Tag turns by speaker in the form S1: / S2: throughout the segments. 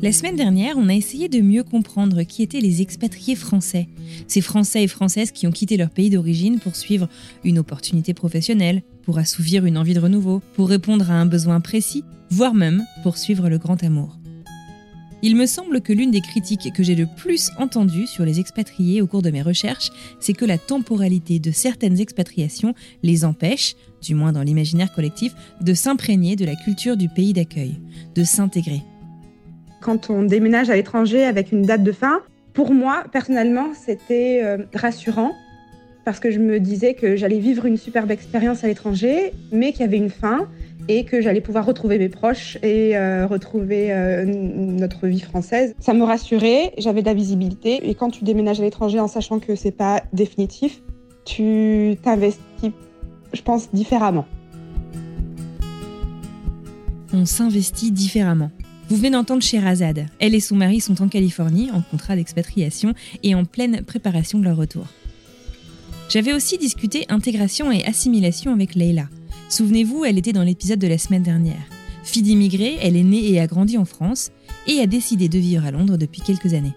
S1: La semaine dernière, on a essayé de mieux comprendre qui étaient les expatriés français. Ces Français et Françaises qui ont quitté leur pays d'origine pour suivre une opportunité professionnelle, pour assouvir une envie de renouveau, pour répondre à un besoin précis, voire même pour suivre le grand amour. Il me semble que l'une des critiques que j'ai le plus entendues sur les expatriés au cours de mes recherches, c'est que la temporalité de certaines expatriations les empêche, du moins dans l'imaginaire collectif, de s'imprégner de la culture du pays d'accueil, de s'intégrer.
S2: Quand on déménage à l'étranger avec une date de fin, pour moi, personnellement, c'était euh, rassurant parce que je me disais que j'allais vivre une superbe expérience à l'étranger, mais qu'il y avait une fin et que j'allais pouvoir retrouver mes proches et euh, retrouver euh, notre vie française. Ça me rassurait, j'avais de la visibilité et quand tu déménages à l'étranger en sachant que c'est pas définitif, tu t'investis, je pense, différemment.
S1: On s'investit différemment. Vous venez d'entendre Sherazade. Elle et son mari sont en Californie, en contrat d'expatriation et en pleine préparation de leur retour. J'avais aussi discuté intégration et assimilation avec Leila. Souvenez-vous, elle était dans l'épisode de la semaine dernière. Fille d'immigrés, elle est née et a grandi en France et a décidé de vivre à Londres depuis quelques années.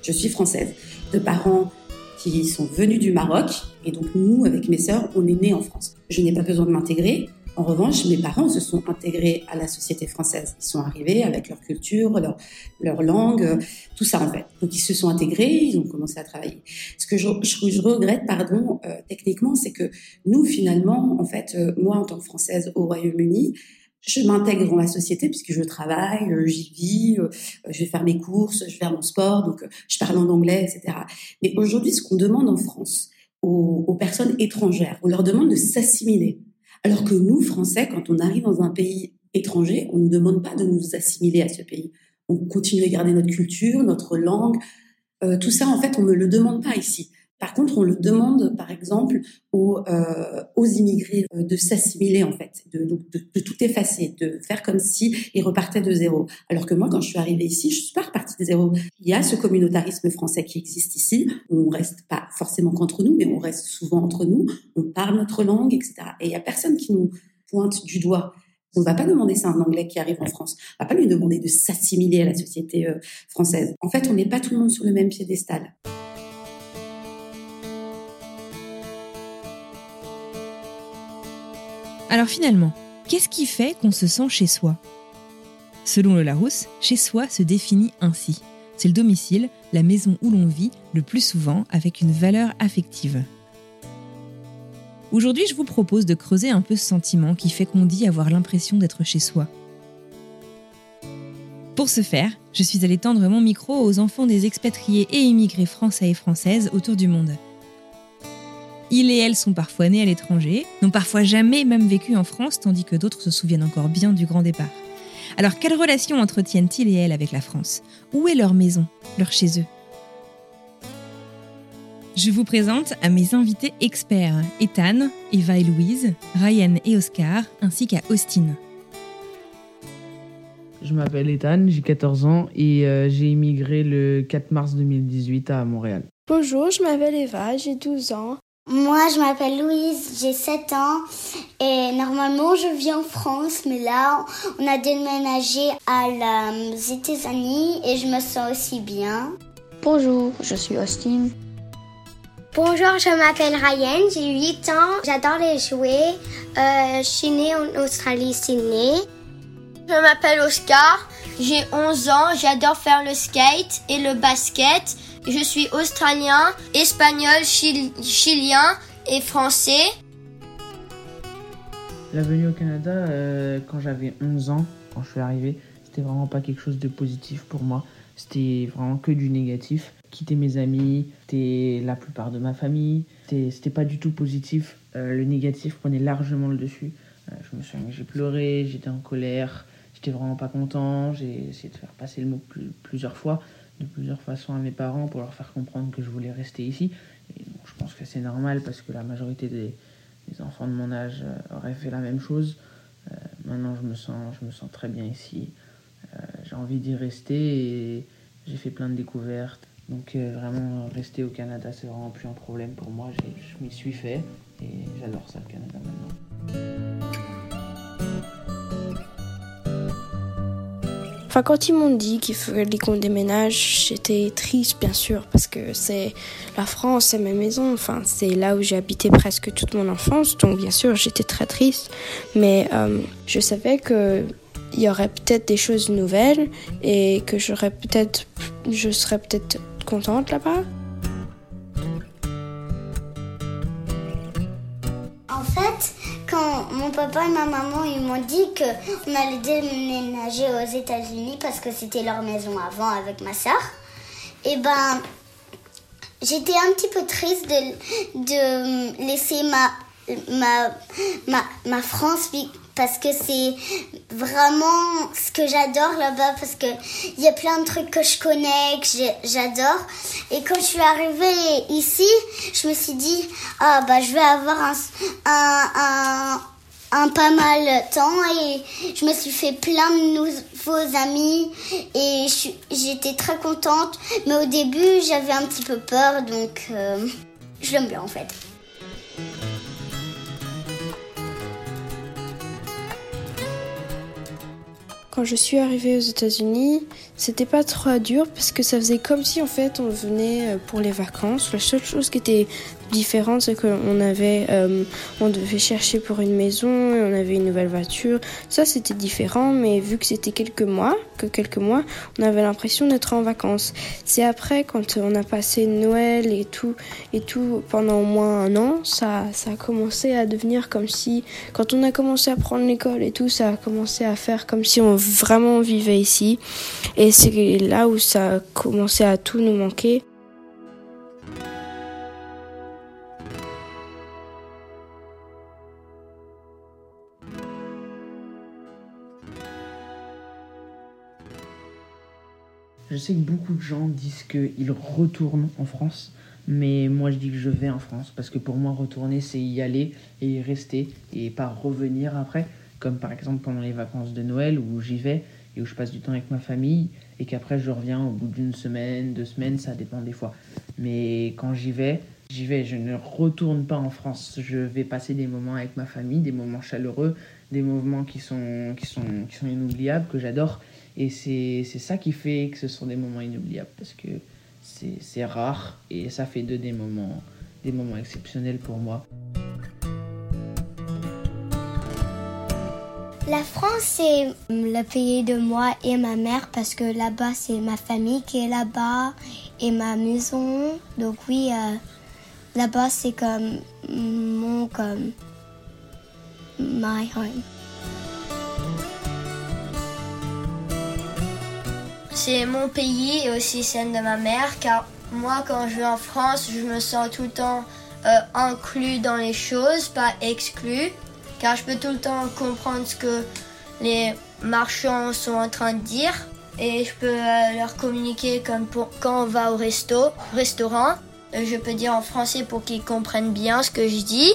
S3: Je suis française, de parents qui sont venus du Maroc et donc nous, avec mes sœurs, on est nés en France. Je n'ai pas besoin de m'intégrer, en revanche, mes parents se sont intégrés à la société française. Ils sont arrivés avec leur culture, leur, leur langue, tout ça en fait. Donc ils se sont intégrés, ils ont commencé à travailler. Ce que je, je, regrette, pardon, euh, techniquement, c'est que nous finalement, en fait, euh, moi en tant que française au Royaume-Uni, je m'intègre dans la société puisque je travaille, euh, j'y vis, je vais faire mes courses, je vais faire mon sport, donc je parle en anglais, etc. Mais aujourd'hui, ce qu'on demande en France aux, aux personnes étrangères, on leur demande de s'assimiler alors que nous, Français, quand on arrive dans un pays étranger, on ne nous demande pas de nous assimiler à ce pays. On continue à garder notre culture, notre langue. Euh, tout ça, en fait, on ne le demande pas ici. Par contre, on le demande, par exemple, aux, euh, aux immigrés euh, de s'assimiler, en fait, de, de, de, tout effacer, de faire comme si ils repartaient de zéro. Alors que moi, quand je suis arrivée ici, je suis pas repartie de zéro. Il y a ce communautarisme français qui existe ici. On reste pas forcément qu'entre nous, mais on reste souvent entre nous. On parle notre langue, etc. Et il y a personne qui nous pointe du doigt. On ne va pas demander ça à un Anglais qui arrive en France. On va pas lui demander de s'assimiler à la société euh, française. En fait, on n'est pas tout le monde sur le même piédestal.
S1: Alors finalement, qu'est-ce qui fait qu'on se sent chez soi? Selon le Larousse, chez soi se définit ainsi. C'est le domicile, la maison où l'on vit, le plus souvent avec une valeur affective. Aujourd'hui, je vous propose de creuser un peu ce sentiment qui fait qu'on dit avoir l'impression d'être chez soi. Pour ce faire, je suis allée tendre mon micro aux enfants des expatriés et immigrés français et françaises autour du monde. Ils et elles sont parfois nés à l'étranger, n'ont parfois jamais même vécu en France, tandis que d'autres se souviennent encore bien du grand départ. Alors, quelle relation entretiennent-ils et elles avec la France? Où est leur maison, leur chez eux? Je vous présente à mes invités experts, Ethan, Eva et Louise, Ryan et Oscar, ainsi qu'à Austin.
S4: Je m'appelle Ethan, j'ai 14 ans et euh, j'ai immigré le 4 mars 2018 à Montréal.
S5: Bonjour, je m'appelle Eva, j'ai 12 ans.
S6: Moi, je m'appelle Louise, j'ai 7 ans et normalement je vis en France, mais là, on a déménagé à les États-Unis et je me sens aussi bien.
S7: Bonjour, je suis Austin.
S8: Bonjour, je m'appelle Ryan, j'ai 8 ans, j'adore les jouets. Euh, je suis née en Australie, Sydney.
S4: Je m'appelle Oscar, j'ai 11 ans, j'adore faire le skate et le basket. Je suis australien, espagnol, chilien et français.
S9: La venue au Canada, euh, quand j'avais 11 ans, quand je suis arrivé, c'était vraiment pas quelque chose de positif pour moi. C'était vraiment que du négatif. Quitter mes amis, c'était la plupart de ma famille. C'était pas du tout positif. Euh, le négatif prenait largement le dessus. Euh, je me souviens que j'ai pleuré, j'étais en colère, j'étais vraiment pas content. J'ai essayé de faire passer le mot plusieurs fois de plusieurs façons à mes parents pour leur faire comprendre que je voulais rester ici. Je pense que c'est normal parce que la majorité des, enfants de mon âge euh, auraient fait la même chose. Euh, maintenant, je me, sens, je me sens très bien ici. Euh, j'ai envie d'y rester et j'ai fait plein de découvertes. Donc vraiment, rester au Canada, c'est vraiment plus un problème pour moi. Je m'y suis fait et j'adore ça, le Canada maintenant.
S5: Enfin, quand ils m'ont dit qu'il qu'on déménage, j'étais triste, bien sûr, parce que c'est la France, c'est ma maison. Enfin, c'est là où j'ai habité presque toute mon enfance. Donc, bien sûr, j'étais très triste. Mais euh, je savais que il y aurait peut-être des choses nouvelles et que j'aurais peut-être, je serais peut-être contente là-bas.
S6: Ma maman ils m'ont dit qu'on allait déménager aux États-Unis parce que c'était leur maison avant avec ma soeur, et ben j'étais un petit peu triste de, laisser ma, ma, ma, France parce que c'est vraiment ce que j'adore là-bas parce que il y a plein de trucs que je connais que j'adore. Et quand je suis arrivée ici je me suis dit ah bah je vais avoir un, un, pas mal de temps et je me suis fait plein de nouveaux amis et j'étais très contente mais au début j'avais un petit peu peur donc euh, je l'aime bien en fait
S5: Quand je suis arrivée aux États-Unis, c'était pas trop dur parce que ça faisait comme si en fait on venait euh, pour les vacances. La seule chose qui était différente, c'est qu'on avait, euh, on devait chercher pour une maison et on avait une nouvelle voiture. Ça c'était différent, mais vu que c'était quelques mois, que quelques mois, on avait l'impression d'être en vacances. C'est après quand on a passé Noël et tout et tout pendant au moins un an, ça, ça a commencé à devenir comme si, quand on a commencé à prendre l'école et tout, ça a commencé à faire comme si on vraiment vivait ici. Et c'est là où ça a commencé à tout nous manquer.
S9: Je sais que beaucoup de gens disent qu'ils retournent en France, mais moi je dis que je vais en France parce que pour moi retourner c'est y aller et y rester et pas revenir après, comme par exemple pendant les vacances de Noël où j'y vais et où je passe du temps avec ma famille et qu'après je reviens au bout d'une semaine, deux semaines, ça dépend des fois. Mais quand j'y vais, j'y vais, je ne retourne pas en France. Je vais passer des moments avec ma famille, des moments chaleureux, des moments qui sont, qui sont, qui sont inoubliables, que j'adore. Et c'est ça qui fait que ce sont des moments inoubliables parce que c'est rare et ça fait de des moments, des moments exceptionnels pour moi.
S8: La France, c'est le pays de moi et ma mère parce que là-bas, c'est ma famille qui est là-bas et ma maison. Donc oui, euh, là-bas, c'est comme mon, comme my home.
S4: C'est mon pays et aussi celle de ma mère car moi, quand je vais en France, je me sens tout le temps euh, inclus dans les choses, pas exclu car je peux tout le temps comprendre ce que les marchands sont en train de dire et je peux euh, leur communiquer comme pour, quand on va au resto, restaurant. Euh, je peux dire en français pour qu'ils comprennent bien ce que je dis.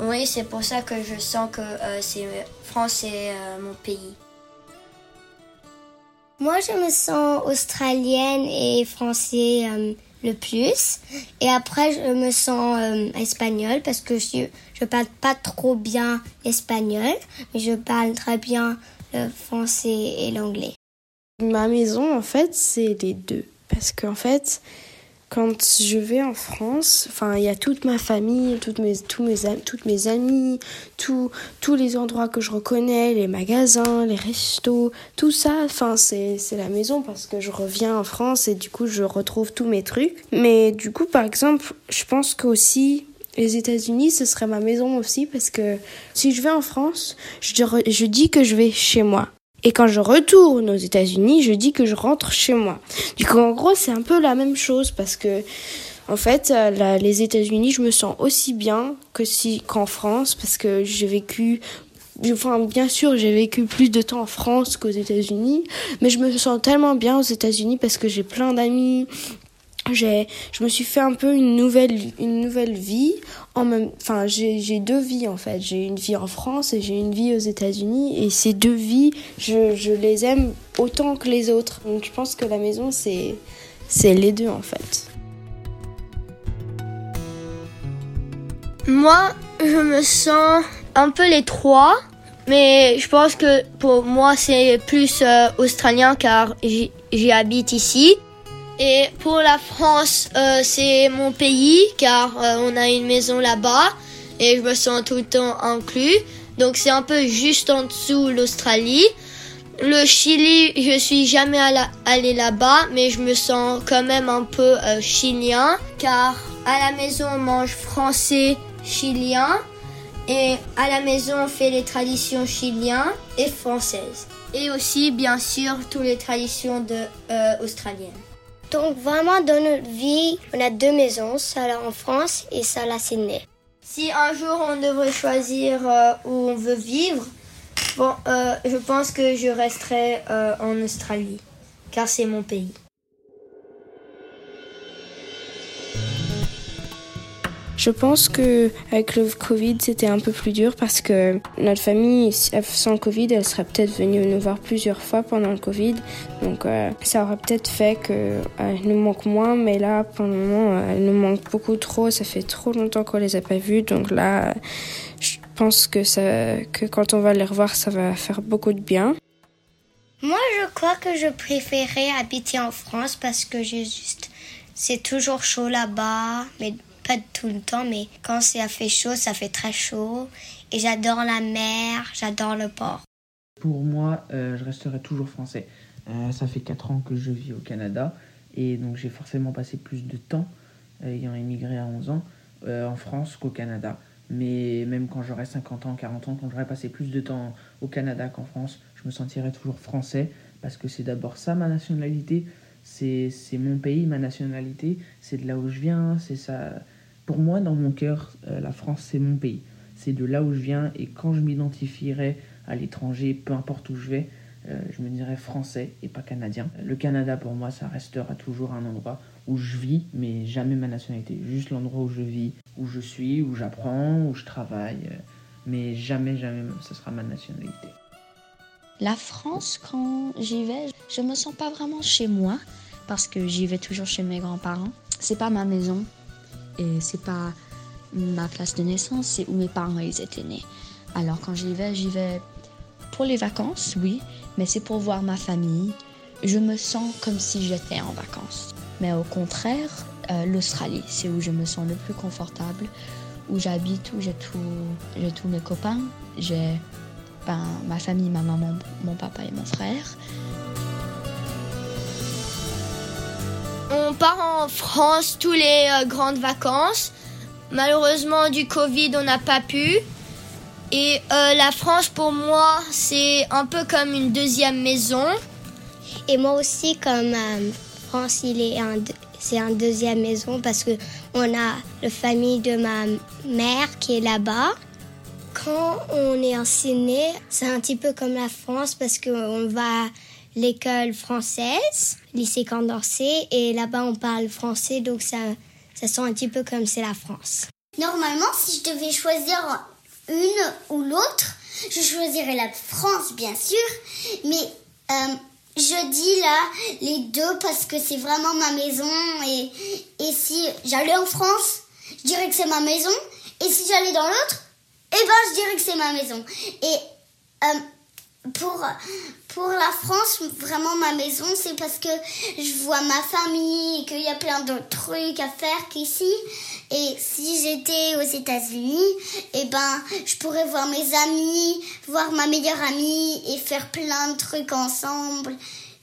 S4: Oui, c'est pour ça que je sens que c'est France c'est mon pays.
S8: Moi, je me sens australienne et français le plus. Et après, je me sens euh, espagnole parce que je je parle pas trop bien l'espagnol, mais je parle très bien le français et l'anglais.
S5: Ma maison, en fait, c'est les deux. Parce qu'en fait, quand je vais en France, enfin, il y a toute ma famille, toutes mes, tous mes, toutes mes amis, tous les endroits que je reconnais, les magasins, les restos, tout ça, enfin, c'est la maison parce que je reviens en France et du coup, je retrouve tous mes trucs. Mais du coup, par exemple, je pense qu'aussi, les États-Unis, ce serait ma maison aussi parce que si je vais en France, je, je dis que je vais chez moi. Et quand je retourne aux États-Unis, je dis que je rentre chez moi. Du coup, en gros, c'est un peu la même chose parce que, en fait, euh, les États-Unis, je me sens aussi bien que si qu'en France parce que j'ai vécu Enfin, bien sûr, j'ai vécu plus de temps en France qu'aux États-Unis, mais je me sens tellement bien aux États-Unis parce que j'ai plein d'amis, j'ai je me suis fait un peu une nouvelle une nouvelle vie enfin j'ai deux vies en fait. J'ai une vie en France et j'ai une vie aux États-Unis. Et ces deux vies je, les aime autant que les autres. Donc je pense que la maison c'est c'est les deux en fait.
S4: Moi je me sens un peu les trois mais je pense que pour moi c'est plus euh, australien car j'y habite ici et pour la France, euh, c'est mon pays car euh, on a une maison là-bas et je me sens tout le temps inclus. Donc c'est un peu juste en dessous l'Australie. Le Chili, je suis jamais allé là-bas, mais je me sens quand même un peu euh, chilien car à la maison on mange français, chilien et à la maison on fait les traditions chiliennes et françaises. Et aussi bien sûr toutes les traditions de, australiennes.
S8: Donc vraiment dans notre vie, on a deux maisons, celle en France et celle à Sydney.
S4: Si un jour on devrait choisir euh, où on veut vivre, bon, euh, je pense que je resterai euh, en Australie, car c'est mon pays.
S5: Je pense que avec le Covid, c'était un peu plus dur parce que notre famille sans Covid, elle serait peut-être venue nous voir plusieurs fois pendant le Covid. Donc euh, ça aurait peut-être fait qu'elle euh, nous manque moins, mais là, pour le moment, euh, elle nous manque beaucoup trop. Ça fait trop longtemps qu'on les a pas vus, donc là, je pense que ça, que quand on va les revoir, ça va faire beaucoup de bien.
S8: Moi, je crois que je préférais habiter en France parce que juste, c'est toujours chaud là-bas, mais pas tout le temps, mais quand ça fait chaud, ça fait très chaud. Et j'adore la mer, j'adore le port.
S9: Pour moi, euh, je resterai toujours français. Euh, ça fait 4 ans que je vis au Canada et donc j'ai forcément passé plus de temps, euh, ayant immigré à 11 ans, en France qu'au Canada. Mais même quand j'aurai 50 ans, 40 ans, quand j'aurai passé plus de temps au Canada qu'en France, je me sentirai toujours français parce que c'est d'abord ça ma nationalité, c'est mon pays, ma nationalité, c'est de là où je viens, c'est ça. Pour moi, dans mon cœur, euh, la France, c'est mon pays. C'est de là où je viens et quand je m'identifierai à l'étranger, peu importe où je vais, euh, je me dirai français et pas canadien. Le Canada, pour moi, ça restera toujours un endroit où je vis, mais jamais ma nationalité. Juste l'endroit où je vis, où je suis, où j'apprends, où je travaille. Euh, mais jamais, jamais, ce sera ma nationalité.
S7: La France, quand j'y vais, je me sens pas vraiment chez moi parce que j'y vais toujours chez mes grands-parents. C'est pas ma maison et c'est pas ma place de naissance, c'est où mes parents ils étaient nés. Alors quand j'y vais, j'y vais pour les vacances, oui, mais c'est pour voir ma famille. Je me sens comme si j'étais en vacances. Mais au contraire, euh, l'Australie, c'est où je me sens le plus confortable, où j'habite, où j'ai tous mes copains, j'ai ben, ma famille, ma maman, mon papa et mon frère.
S4: On part en France tous les euh, grandes vacances. Malheureusement, du Covid, on n'a pas pu. Et euh, la France, pour moi, c'est un peu comme une deuxième maison.
S8: Et moi aussi, comme euh, France, il est c'est une deuxième maison parce que on a la famille de ma mère qui est là-bas. Quand on est en Sydney, c'est un petit peu comme la France parce qu'on va à l'école française, lycée Condorcet, et là-bas on parle français, donc ça, ça sent un petit peu comme c'est la France.
S6: Normalement, si je devais choisir une ou l'autre, je choisirais la France, bien sûr, mais euh, je dis là les deux parce que c'est vraiment ma maison et, et si j'allais en France, je dirais que c'est ma maison et si j'allais dans l'autre, eh ben je dirais que c'est ma maison. Et euh, pour pour la France, vraiment ma maison, c'est parce que je vois ma famille et qu'il y a plein d'autres trucs à faire qu'ici. Et si j'étais aux États-Unis, eh ben, je pourrais voir mes amis, voir ma meilleure amie et faire plein de trucs ensemble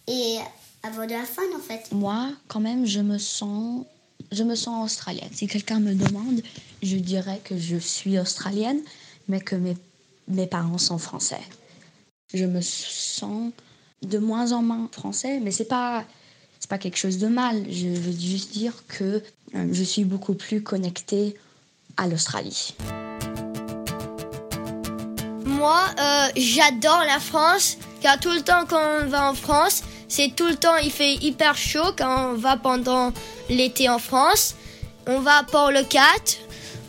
S6: et avoir de la fun en fait.
S7: Moi, quand même, je me sens, je me sens australienne. Si quelqu'un me demande, je dirais que je suis australienne, mais que mes, mes parents sont français je me sens de moins en moins français, mais c'est pas c'est pas quelque chose de mal. Je veux juste dire que euh, je suis beaucoup plus connectée à l'Australie.
S4: Moi, euh, j'adore la France, car tout le temps quand on va en France, c'est tout le temps, il fait hyper chaud quand on va pendant l'été en France. On va à Port-le-Cat,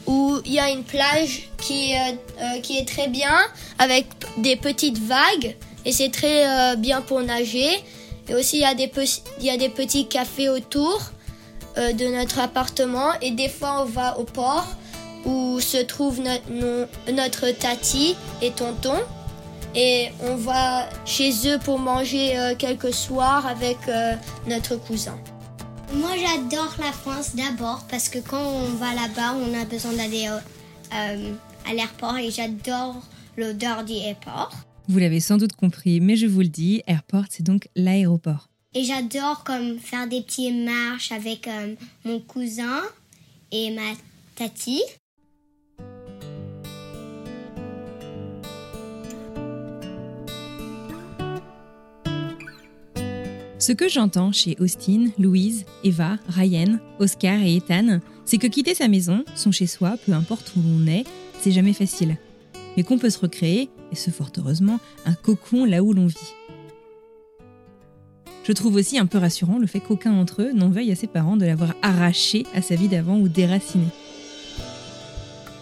S4: où il y a une plage qui, euh, qui est très bien, avec des petites vagues, et c'est très euh, bien pour nager. Et aussi, il y, a des il y a des petits cafés autour euh, de notre appartement, et des fois, on va au port, où se trouve notre, notre tati et tonton. Et on va chez eux pour manger quelques soirs avec notre cousin.
S8: Moi, j'adore la France d'abord parce que quand on va là-bas, on a besoin d'aller euh, à l'aéroport et j'adore l'odeur du aéroport.
S1: Vous l'avez sans doute compris, mais je vous le dis, airport, c'est donc l'aéroport.
S8: Et j'adore comme faire des petites marches avec euh, mon cousin et ma tati.
S1: Ce que j'entends chez Austin, Louise, Eva, Ryan, Oscar et Ethan, c'est que quitter sa maison, son chez-soi, peu importe où l'on est, c'est jamais facile. Mais qu'on peut se recréer, et ce fort heureusement, un cocon là où l'on vit. Je trouve aussi un peu rassurant le fait qu'aucun d'entre eux n'en veuille à ses parents de l'avoir arraché à sa vie d'avant ou déraciné.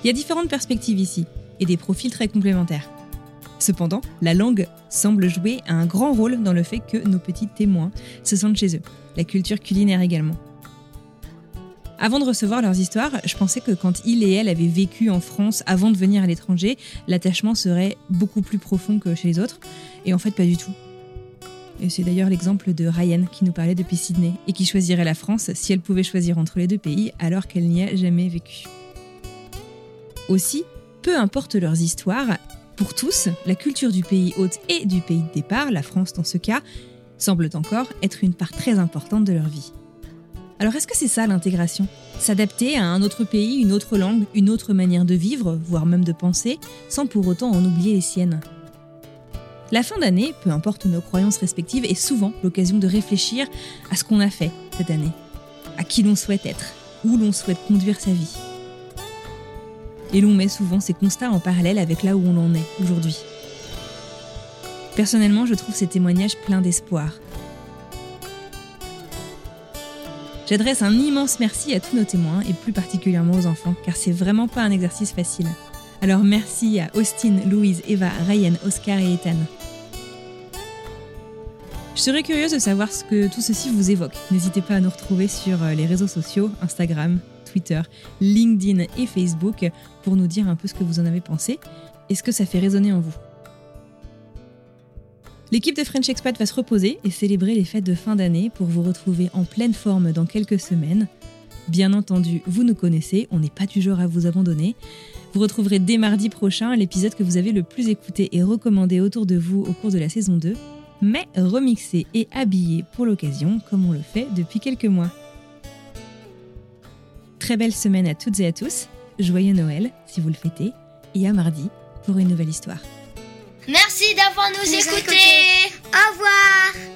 S1: Il y a différentes perspectives ici, et des profils très complémentaires. Cependant, la langue semble jouer un grand rôle dans le fait que nos petits témoins se sentent chez eux, la culture culinaire également. Avant de recevoir leurs histoires, je pensais que quand il et elle avaient vécu en France avant de venir à l'étranger, l'attachement serait beaucoup plus profond que chez les autres, et en fait pas du tout. Et c'est d'ailleurs l'exemple de Ryan qui nous parlait depuis Sydney et qui choisirait la France si elle pouvait choisir entre les deux pays alors qu'elle n'y a jamais vécu. Aussi, peu importe leurs histoires, pour tous, la culture du pays hôte et du pays de départ, la France dans ce cas, semble encore être une part très importante de leur vie. Alors est-ce que c'est ça l'intégration? S'adapter à un autre pays, une autre langue, une autre manière de vivre, voire même de penser, sans pour autant en oublier les siennes? La fin d'année, peu importe nos croyances respectives, est souvent l'occasion de réfléchir à ce qu'on a fait cette année, à qui l'on souhaite être, où l'on souhaite conduire sa vie et l'on met souvent ces constats en parallèle avec là où on en est aujourd'hui. Personnellement, je trouve ces témoignages pleins d'espoir. J'adresse un immense merci à tous nos témoins et plus particulièrement aux enfants, car c'est vraiment pas un exercice facile. Alors merci à Austin, Louise, Eva, Ryan, Oscar et Ethan. Je serais curieuse de savoir ce que tout ceci vous évoque. N'hésitez pas à nous retrouver sur euh, les réseaux sociaux, Instagram, Twitter, LinkedIn et Facebook pour nous dire un peu ce que vous en avez pensé et ce que ça fait résonner en vous. L'équipe de French Expat va se reposer et célébrer les fêtes de fin d'année pour vous retrouver en pleine forme dans quelques semaines. Bien entendu, vous nous connaissez, on n'est pas du genre à vous abandonner. Vous retrouverez dès mardi prochain l'épisode que vous avez le plus écouté et recommandé autour de vous au cours de la saison 2, mais remixé et habillé pour l'occasion comme on le fait depuis quelques mois. Très belle semaine à toutes et à tous. Joyeux Noël si vous le fêtez. Et à mardi pour une nouvelle histoire.
S4: Merci d'avoir nous, écoutés.
S6: Au revoir.